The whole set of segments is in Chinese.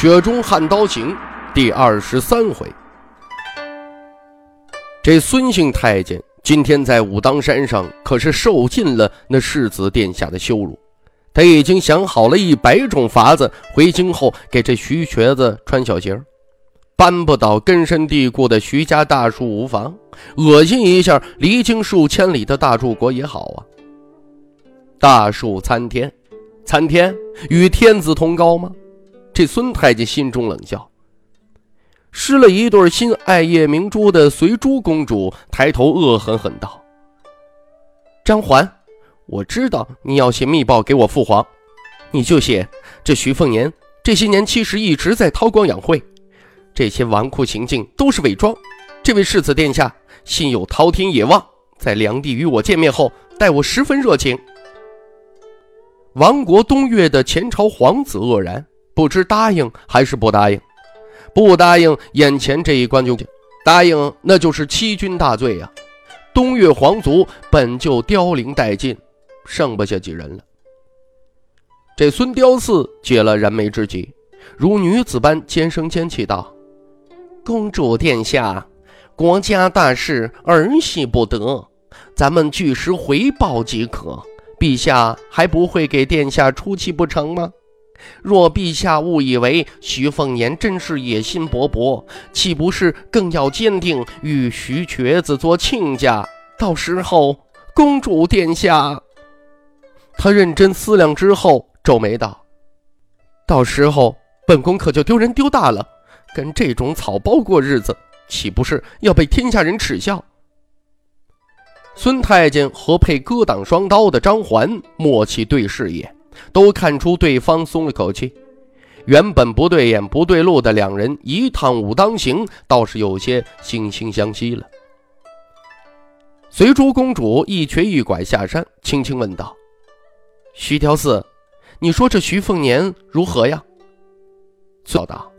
雪中悍刀行》第二十三回，这孙姓太监今天在武当山上可是受尽了那世子殿下的羞辱。他已经想好了一百种法子，回京后给这徐瘸子穿小鞋搬不倒根深蒂固的徐家大树无妨，恶心一下离京数千里的大柱国也好啊。大树参天，参天与天子同高吗？这孙太监心中冷笑，失了一对心爱夜明珠的随珠公主抬头恶狠狠道：“张环，我知道你要写密报给我父皇，你就写这徐凤年这些年其实一直在韬光养晦，这些纨绔行径都是伪装。这位世子殿下心有滔天野望，在梁帝与我见面后，待我十分热情。”亡国东岳的前朝皇子愕然。不知答应还是不答应？不答应，眼前这一关就答应，那就是欺君大罪呀！东岳皇族本就凋零殆尽，剩不下几人了。这孙雕四解了燃眉之急，如女子般尖声尖气道：“公主殿下，国家大事儿戏不得，咱们据实回报即可。陛下还不会给殿下出气不成吗？”若陛下误以为徐凤年真是野心勃勃，岂不是更要坚定与徐瘸子做亲家？到时候，公主殿下，他认真思量之后，皱眉道：“到时候，本宫可就丢人丢大了。跟这种草包过日子，岂不是要被天下人耻笑？”孙太监和配割挡双刀的张环默契对视一眼。都看出对方松了口气，原本不对眼不对路的两人，一趟武当行倒是有些惺惺相惜了。随珠公主一瘸一拐下山，轻轻问道：“徐条四，你说这徐凤年如何呀？”笑道：“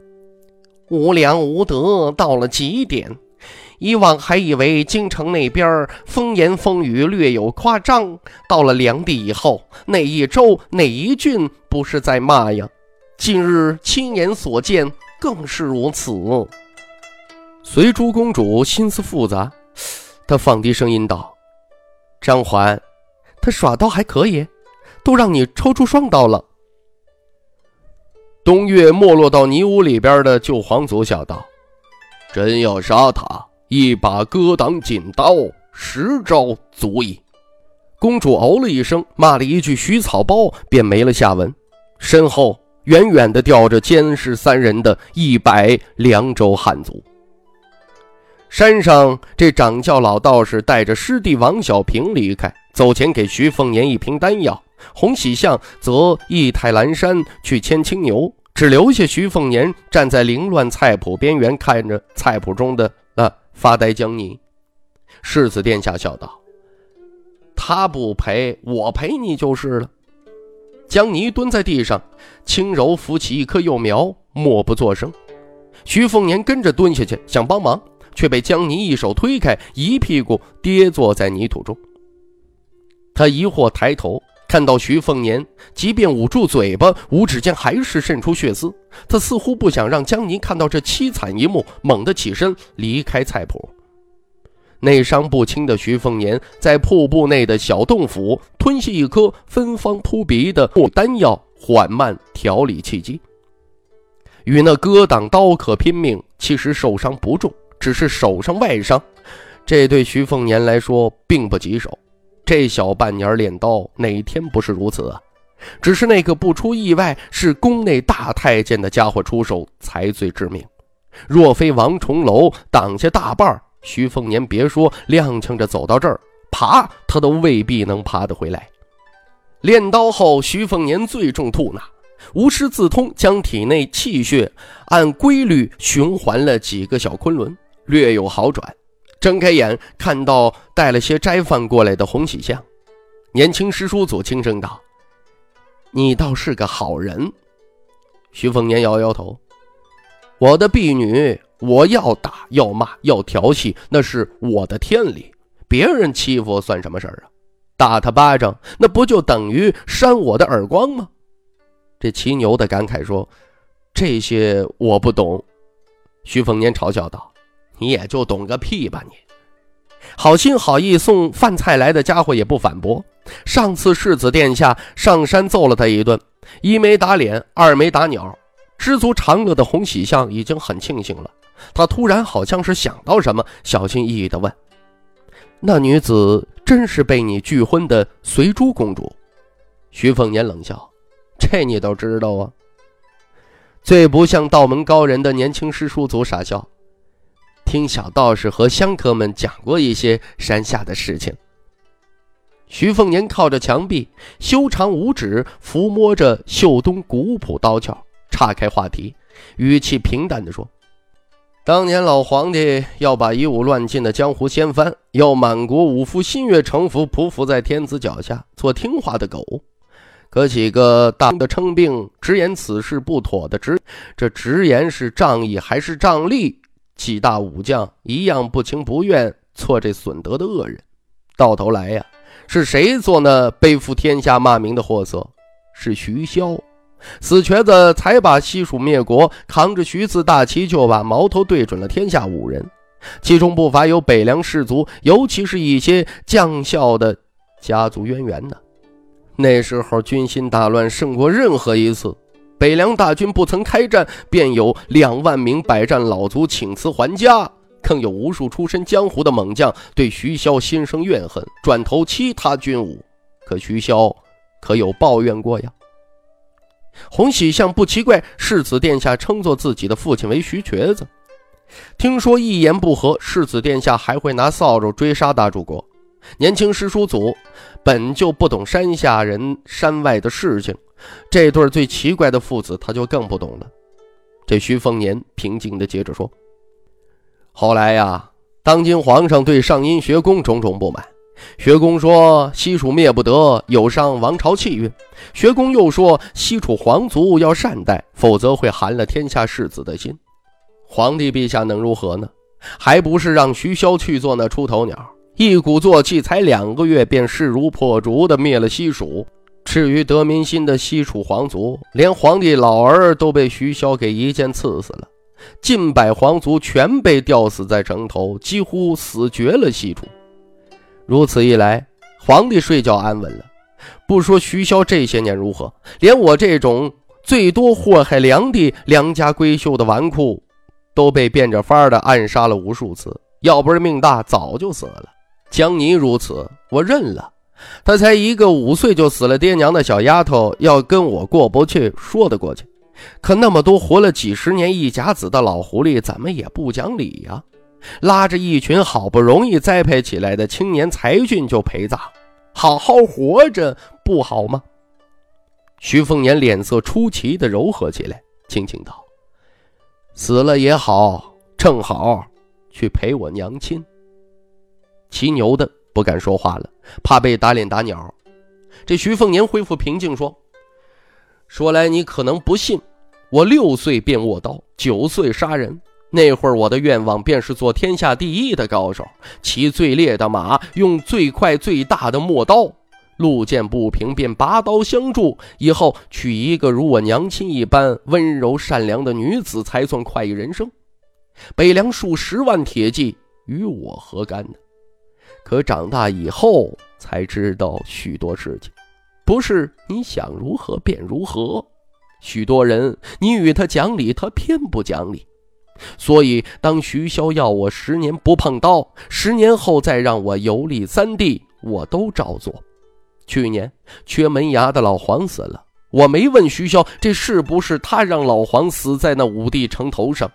无良无德到了极点。”以往还以为京城那边风言风语略有夸张，到了梁地以后，哪一州哪一郡不是在骂呀？近日亲眼所见，更是如此。随珠公主心思复杂，她放低声音道：“张环，他耍刀还可以，都让你抽出双刀了。”东岳没落到泥污里边的旧皇族笑道：“真要杀他！”一把割挡锦刀，十招足矣。公主哦了一声，骂了一句“徐草包”，便没了下文。身后远远的吊着监视三人的一百凉州汉族。山上这掌教老道士带着师弟王小平离开，走前给徐凤年一瓶丹药，洪喜相则一抬蓝山去牵青牛，只留下徐凤年站在凌乱菜谱边缘，看着菜谱中的。发呆，江泥，世子殿下笑道：“他不陪我陪你就是了。”江泥蹲在地上，轻柔扶起一棵幼苗，默不作声。徐凤年跟着蹲下去想帮忙，却被江泥一手推开，一屁股跌坐在泥土中。他疑惑抬头。看到徐凤年，即便捂住嘴巴，五指间还是渗出血丝。他似乎不想让江宁看到这凄惨一幕，猛地起身离开菜圃。内伤不轻的徐凤年在瀑布内的小洞府吞下一颗芬芳扑鼻的丹药，缓慢调理气机。与那割挡刀客拼命，其实受伤不重，只是手上外伤，这对徐凤年来说并不棘手。这小半年练刀，哪天不是如此啊？只是那个不出意外是宫内大太监的家伙出手才最致命。若非王重楼挡下大半，徐凤年别说踉跄着走到这儿，爬他都未必能爬得回来。练刀后，徐凤年最重吐纳，无师自通将体内气血按规律循环了几个小昆仑，略有好转。睁开眼，看到带了些斋饭过来的洪喜相，年轻师叔祖轻声道：“你倒是个好人。”徐凤年摇摇头：“我的婢女，我要打要骂要调戏，那是我的天理。别人欺负算什么事儿啊？打他巴掌，那不就等于扇我的耳光吗？”这骑牛的感慨说：“这些我不懂。”徐凤年嘲笑道：“你也就懂个屁吧！你好心好意送饭菜来的家伙也不反驳。上次世子殿下上山揍了他一顿，一没打脸，二没打鸟。知足常乐的洪喜相已经很庆幸了。他突然好像是想到什么，小心翼翼地问：‘那女子真是被你拒婚的随珠公主？’徐凤年冷笑。”这你都知道啊！最不像道门高人的年轻师叔祖傻笑，听小道士和香客们讲过一些山下的事情。徐凤年靠着墙壁，修长五指抚摸着秀东古朴刀鞘，岔开话题，语气平淡地说：“当年老皇帝要把一武乱禁的江湖掀翻，要满国武夫心悦诚服，匍匐在天子脚下，做听话的狗。”可几个大的称病，直言此事不妥的直，这直言是仗义还是仗利？几大武将一样不情不愿做这损德的恶人。到头来呀，是谁做那背负天下骂名的货色？是徐骁，死瘸子才把西蜀灭国，扛着徐字大旗就把矛头对准了天下武人，其中不乏有北凉士族，尤其是一些将校的家族渊源呢。那时候军心大乱，胜过任何一次。北凉大军不曾开战，便有两万名百战老卒请辞还家，更有无数出身江湖的猛将对徐骁心生怨恨，转投其他军伍。可徐骁可有抱怨过呀？洪喜相不奇怪，世子殿下称作自己的父亲为徐瘸子。听说一言不合，世子殿下还会拿扫帚追杀大柱国。年轻师叔祖本就不懂山下人山外的事情，这对最奇怪的父子他就更不懂了。这徐凤年平静地接着说：“后来呀，当今皇上对上阴学宫种种不满，学宫说西楚灭不得，有伤王朝气运；学宫又说西楚皇族要善待，否则会寒了天下士子的心。皇帝陛下能如何呢？还不是让徐骁去做那出头鸟。”一鼓作气，才两个月便势如破竹的灭了西蜀。至于得民心的西楚皇族，连皇帝老儿都被徐骁给一剑刺死了，近百皇族全被吊死在城头，几乎死绝了西楚。如此一来，皇帝睡觉安稳了。不说徐骁这些年如何，连我这种最多祸害良帝良家闺秀的纨绔，都被变着法儿的暗杀了无数次。要不是命大，早就死了。江泥如此，我认了。他才一个五岁就死了爹娘的小丫头，要跟我过不去，说得过去。可那么多活了几十年一甲子的老狐狸，怎么也不讲理呀？拉着一群好不容易栽培起来的青年才俊就陪葬，好好活着不好吗？徐凤年脸色出奇的柔和起来，轻轻道：“死了也好，正好去陪我娘亲。”骑牛的不敢说话了，怕被打脸打鸟。这徐凤年恢复平静说：“说来你可能不信，我六岁便握刀，九岁杀人。那会儿我的愿望便是做天下第一的高手，骑最烈的马，用最快最大的陌刀。路见不平便拔刀相助。以后娶一个如我娘亲一般温柔善良的女子，才算快意人生。北凉数十万铁骑，与我何干呢？”可长大以后才知道许多事情，不是你想如何便如何。许多人你与他讲理，他偏不讲理。所以当徐骁要我十年不碰刀，十年后再让我游历三地，我都照做。去年缺门牙的老黄死了，我没问徐骁这是不是他让老黄死在那五帝城头上，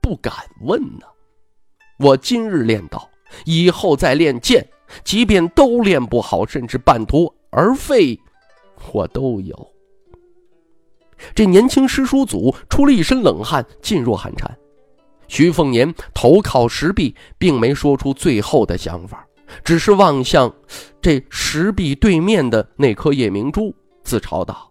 不敢问呢。我今日练刀。以后再练剑，即便都练不好，甚至半途而废，我都有。这年轻师叔祖出了一身冷汗，噤若寒蝉。徐凤年头靠石壁，并没说出最后的想法，只是望向这石壁对面的那颗夜明珠，自嘲道：“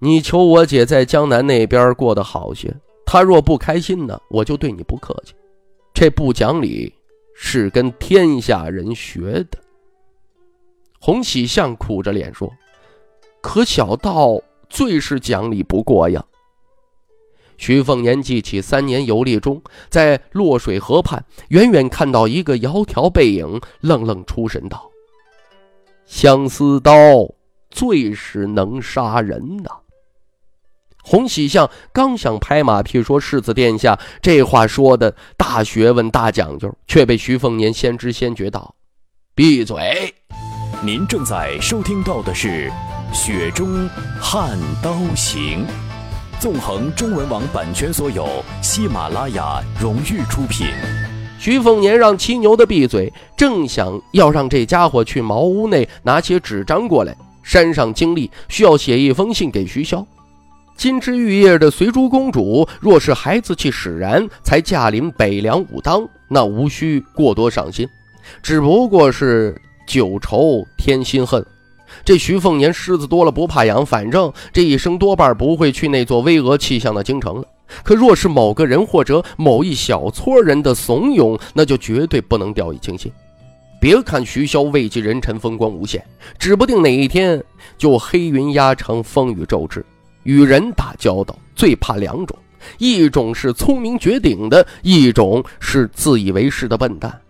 你求我姐在江南那边过得好些，她若不开心呢，我就对你不客气。这不讲理，是跟天下人学的。”洪喜相苦着脸说：“可小道最是讲理不过呀。”徐凤年记起三年游历中，在洛水河畔远远看到一个窈窕背影，愣愣出神道：“相思刀最是能杀人呐！”洪喜相刚想拍马屁说：“世子殿下，这话说的大学问、大讲究。”却被徐凤年先知先觉道：“闭嘴！”您正在收听到的是《雪中悍刀行》。纵横中文网版权所有，喜马拉雅荣誉出品。徐凤年让骑牛的闭嘴，正想要让这家伙去茅屋内拿些纸张过来。山上经历需要写一封信给徐骁。金枝玉叶的随珠公主，若是孩子气使然，才驾临北凉武当，那无需过多上心，只不过是久仇添心恨。这徐凤年虱子多了不怕痒，反正这一生多半不会去那座巍峨气象的京城了。可若是某个人或者某一小撮人的怂恿，那就绝对不能掉以轻心。别看徐骁位极人臣，风光无限，指不定哪一天就黑云压城，风雨骤至。与人打交道最怕两种，一种是聪明绝顶的，一种是自以为是的笨蛋。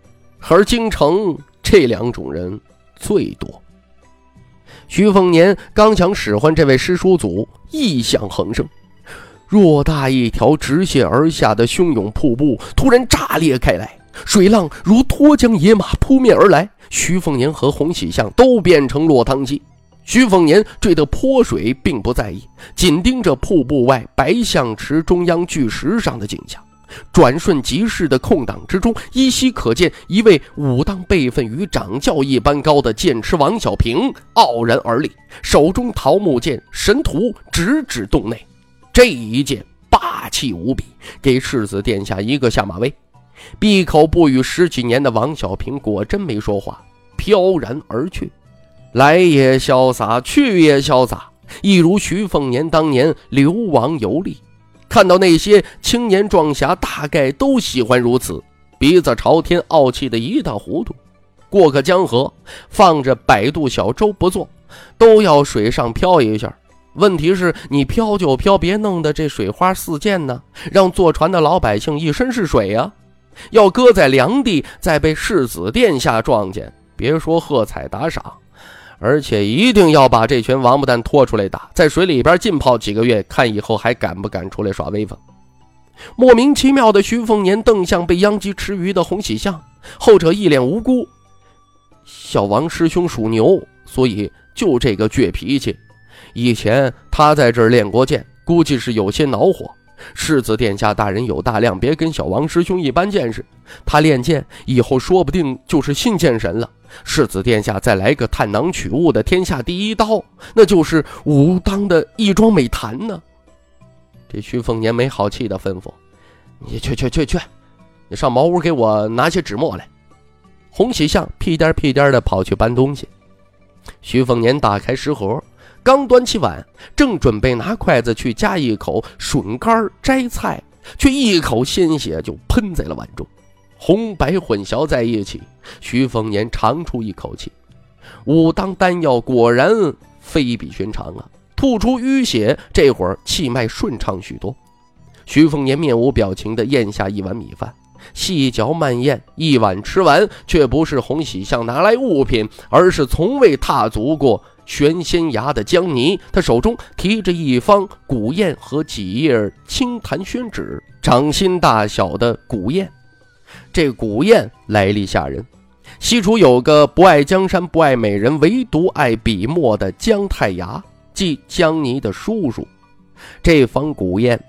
而京城这两种人最多。徐凤年刚想使唤这位师叔祖，异象横生，偌大一条直泻而下的汹涌瀑布突然炸裂开来，水浪如脱缰野马扑面而来，徐凤年和洪喜相都变成落汤鸡。徐凤年坠得泼水，并不在意，紧盯着瀑布外白象池中央巨石上的景象。转瞬即逝的空档之中，依稀可见一位武当辈分与掌教一般高的剑痴王小平傲然而立，手中桃木剑神图直指洞内。这一剑霸气无比，给世子殿下一个下马威。闭口不语十几年的王小平果真没说话，飘然而去，来也潇洒，去也潇洒，一如徐凤年当年流亡游历。看到那些青年壮侠，大概都喜欢如此，鼻子朝天，傲气的一塌糊涂。过个江河，放着摆渡小舟不坐，都要水上漂一下。问题是你漂就漂，别弄得这水花四溅呢，让坐船的老百姓一身是水呀。要搁在梁地，再被世子殿下撞见，别说喝彩打赏。而且一定要把这群王八蛋拖出来打，在水里边浸泡几个月，看以后还敢不敢出来耍威风。莫名其妙的徐凤年瞪向被殃及池鱼的洪喜相，后者一脸无辜。小王师兄属牛，所以就这个倔脾气。以前他在这儿练过剑，估计是有些恼火。世子殿下大人有大量，别跟小王师兄一般见识。他练剑以后，说不定就是信剑神了。世子殿下再来个探囊取物的天下第一刀，那就是武当的一桩美谈呢。这徐凤年没好气的吩咐：“你去去去去，你上茅屋给我拿些纸墨来。”洪喜相屁颠屁颠的跑去搬东西。徐凤年打开食盒。刚端起碗，正准备拿筷子去夹一口笋干摘菜，却一口鲜血就喷在了碗中，红白混淆在一起。徐凤年长出一口气，武当丹药果然非比寻常啊！吐出淤血，这会儿气脉顺畅许多。徐凤年面无表情地咽下一碗米饭，细嚼慢咽，一碗吃完，却不是洪喜相拿来物品，而是从未踏足过。玄仙崖的江泥，他手中提着一方古砚和几页青檀宣纸，掌心大小的古砚。这古砚来历吓人，西楚有个不爱江山不爱美人，唯独爱笔墨的姜太牙，即姜泥的叔叔。这方古砚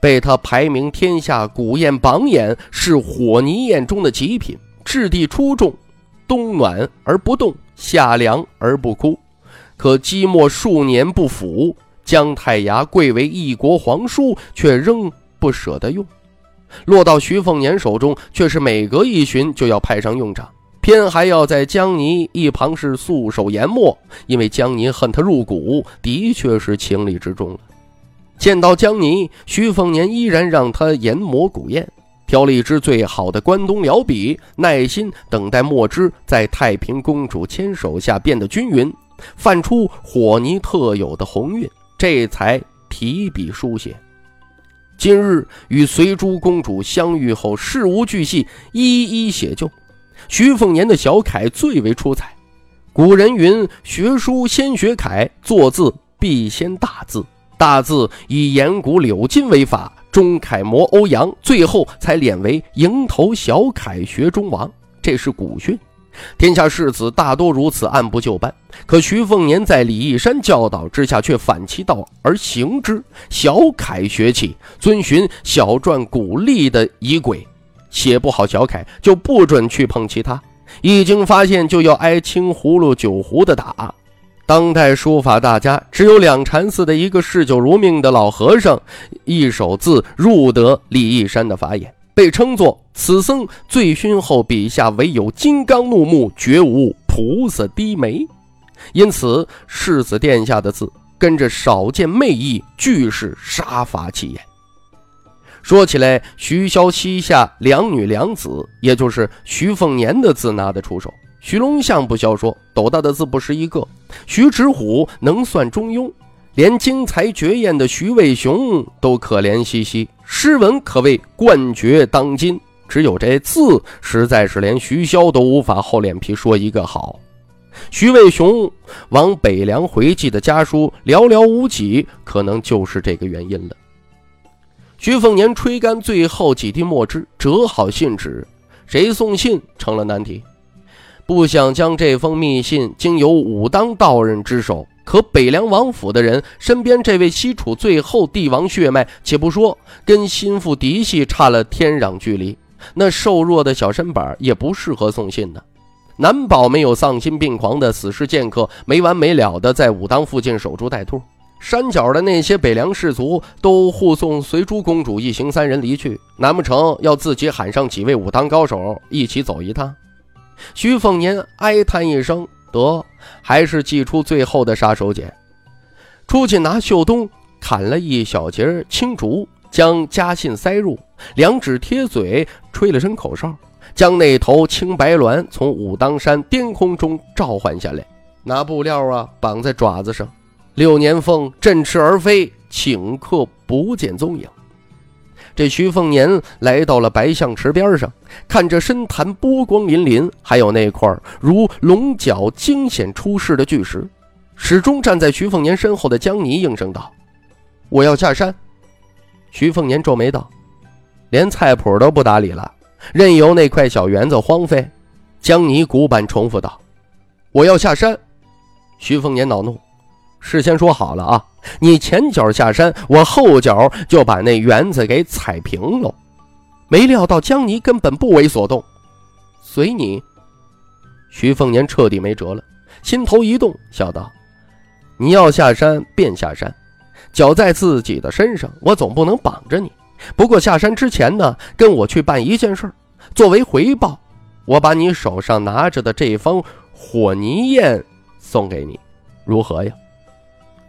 被他排名天下古砚榜眼，是火泥砚中的极品，质地出众，冬暖而不冻，夏凉而不枯。可积墨数年不腐，姜太牙贵为一国皇叔，却仍不舍得用；落到徐凤年手中，却是每隔一旬就要派上用场，偏还要在江泥一旁是素手研墨，因为江泥恨他入骨，的确是情理之中了。见到江泥，徐凤年依然让他研磨古砚。挑了一支最好的关东辽笔，耐心等待墨汁在太平公主牵手下变得均匀，泛出火泥特有的红晕，这才提笔书写。今日与随珠公主相遇后，事无巨细一一写就。徐凤年的小楷最为出彩。古人云：“学书先学楷，作字必先大字，大字以颜骨柳金为法。”中楷模欧阳，最后才敛为蝇头小楷学中王，这是古训。天下士子大多如此按部就班，可徐凤年在李义山教导之下，却反其道而行之，小楷学起，遵循小篆古隶的仪轨，写不好小楷就不准去碰其他，一经发现就要挨青葫芦酒壶的打。当代书法大家只有两禅寺的一个嗜酒如命的老和尚，一手字入得李义山的法眼，被称作此僧醉醺后笔下唯有金刚怒目，绝无菩萨低眉。因此世子殿下的字跟着少见媚意，俱是杀伐气焰。说起来，徐骁膝下两女两子，也就是徐凤年的字拿得出手。徐龙相不消说，斗大的字不是一个。徐直虎能算中庸，连精才绝艳的徐渭雄都可怜兮兮。诗文可谓冠绝当今，只有这字，实在是连徐骁都无法厚脸皮说一个好。徐渭雄往北凉回寄的家书寥寥无几，可能就是这个原因了。徐凤年吹干最后几滴墨汁，折好信纸，谁送信成了难题。不想将这封密信经由武当道人之手，可北凉王府的人身边这位西楚最后帝王血脉，且不说跟心腹嫡系差了天壤距离，那瘦弱的小身板也不适合送信的。难保没有丧心病狂的死士剑客，没完没了的在武当附近守株待兔。山脚的那些北凉士族都护送随珠公主一行三人离去，难不成要自己喊上几位武当高手一起走一趟？徐凤年哀叹一声：“得，还是祭出最后的杀手锏。”出去拿绣东砍了一小截青竹，将家信塞入，两指贴嘴，吹了声口哨，将那头青白鸾从武当山巅空中召唤下来，拿布料啊绑在爪子上。六年凤振翅而飞，顷刻不见踪影。这徐凤年来到了白象池边上，看着深潭波光粼粼，还有那块如龙角惊险出世的巨石，始终站在徐凤年身后的江泥应声道：“我要下山。”徐凤年皱眉道：“连菜谱都不打理了，任由那块小园子荒废。”江泥古板重复道：“我要下山。”徐凤年恼怒。事先说好了啊！你前脚下山，我后脚就把那园子给踩平喽。没料到江泥根本不为所动，随你。徐凤年彻底没辙了，心头一动，笑道：“你要下山便下山，脚在自己的身上，我总不能绑着你。不过下山之前呢，跟我去办一件事，作为回报，我把你手上拿着的这封火泥砚送给你，如何呀？”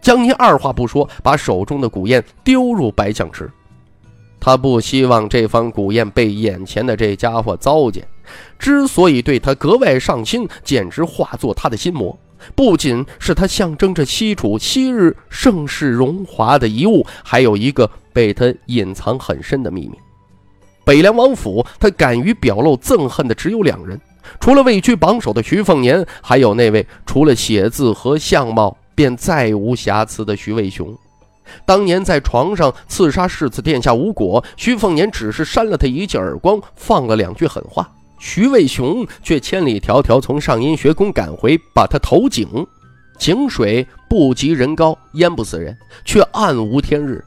江泥二话不说，把手中的古砚丢入白象池。他不希望这方古砚被眼前的这家伙糟践。之所以对他格外上心，简直化作他的心魔。不仅是他象征着西楚昔日盛世荣华的遗物，还有一个被他隐藏很深的秘密。北凉王府，他敢于表露憎恨的只有两人，除了位居榜首的徐凤年，还有那位除了写字和相貌。便再无瑕疵的徐渭雄，当年在床上刺杀世子殿下无果，徐凤年只是扇了他一记耳光，放了两句狠话，徐渭雄却千里迢迢从上阴学宫赶回，把他投井。井水不及人高，淹不死人，却暗无天日。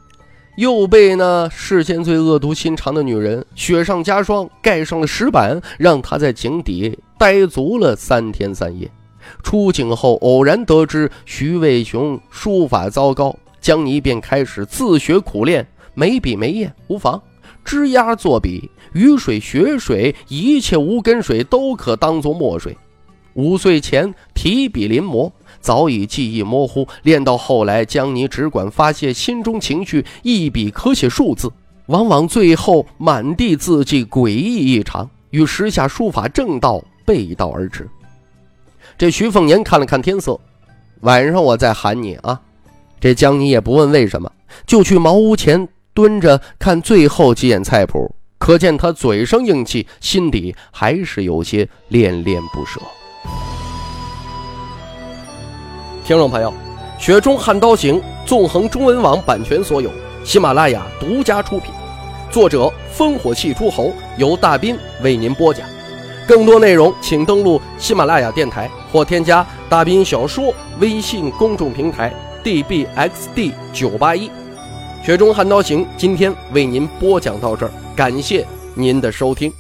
又被那世间最恶毒心肠的女人雪上加霜，盖上了石板，让他在井底待足了三天三夜。出警后，偶然得知徐渭雄书法糟糕，江泥便开始自学苦练，没笔没砚无妨，枝丫作笔，雨水、雪水，一切无根水都可当作墨水。五岁前提笔临摹，早已记忆模糊。练到后来，江泥只管发泄心中情绪，一笔可写数字，往往最后满地字迹诡异异常，与时下书法正道背道而驰。这徐凤年看了看天色，晚上我再喊你啊。这江泥也不问为什么，就去茅屋前蹲着看最后几眼菜谱。可见他嘴上硬气，心底还是有些恋恋不舍。听众朋友，《雪中悍刀行》纵横中文网版权所有，喜马拉雅独家出品，作者烽火戏诸侯，由大斌为您播讲。更多内容请登录喜马拉雅电台或添加大兵小说微信公众平台 dbxd 九八一。《雪中悍刀行》今天为您播讲到这儿，感谢您的收听。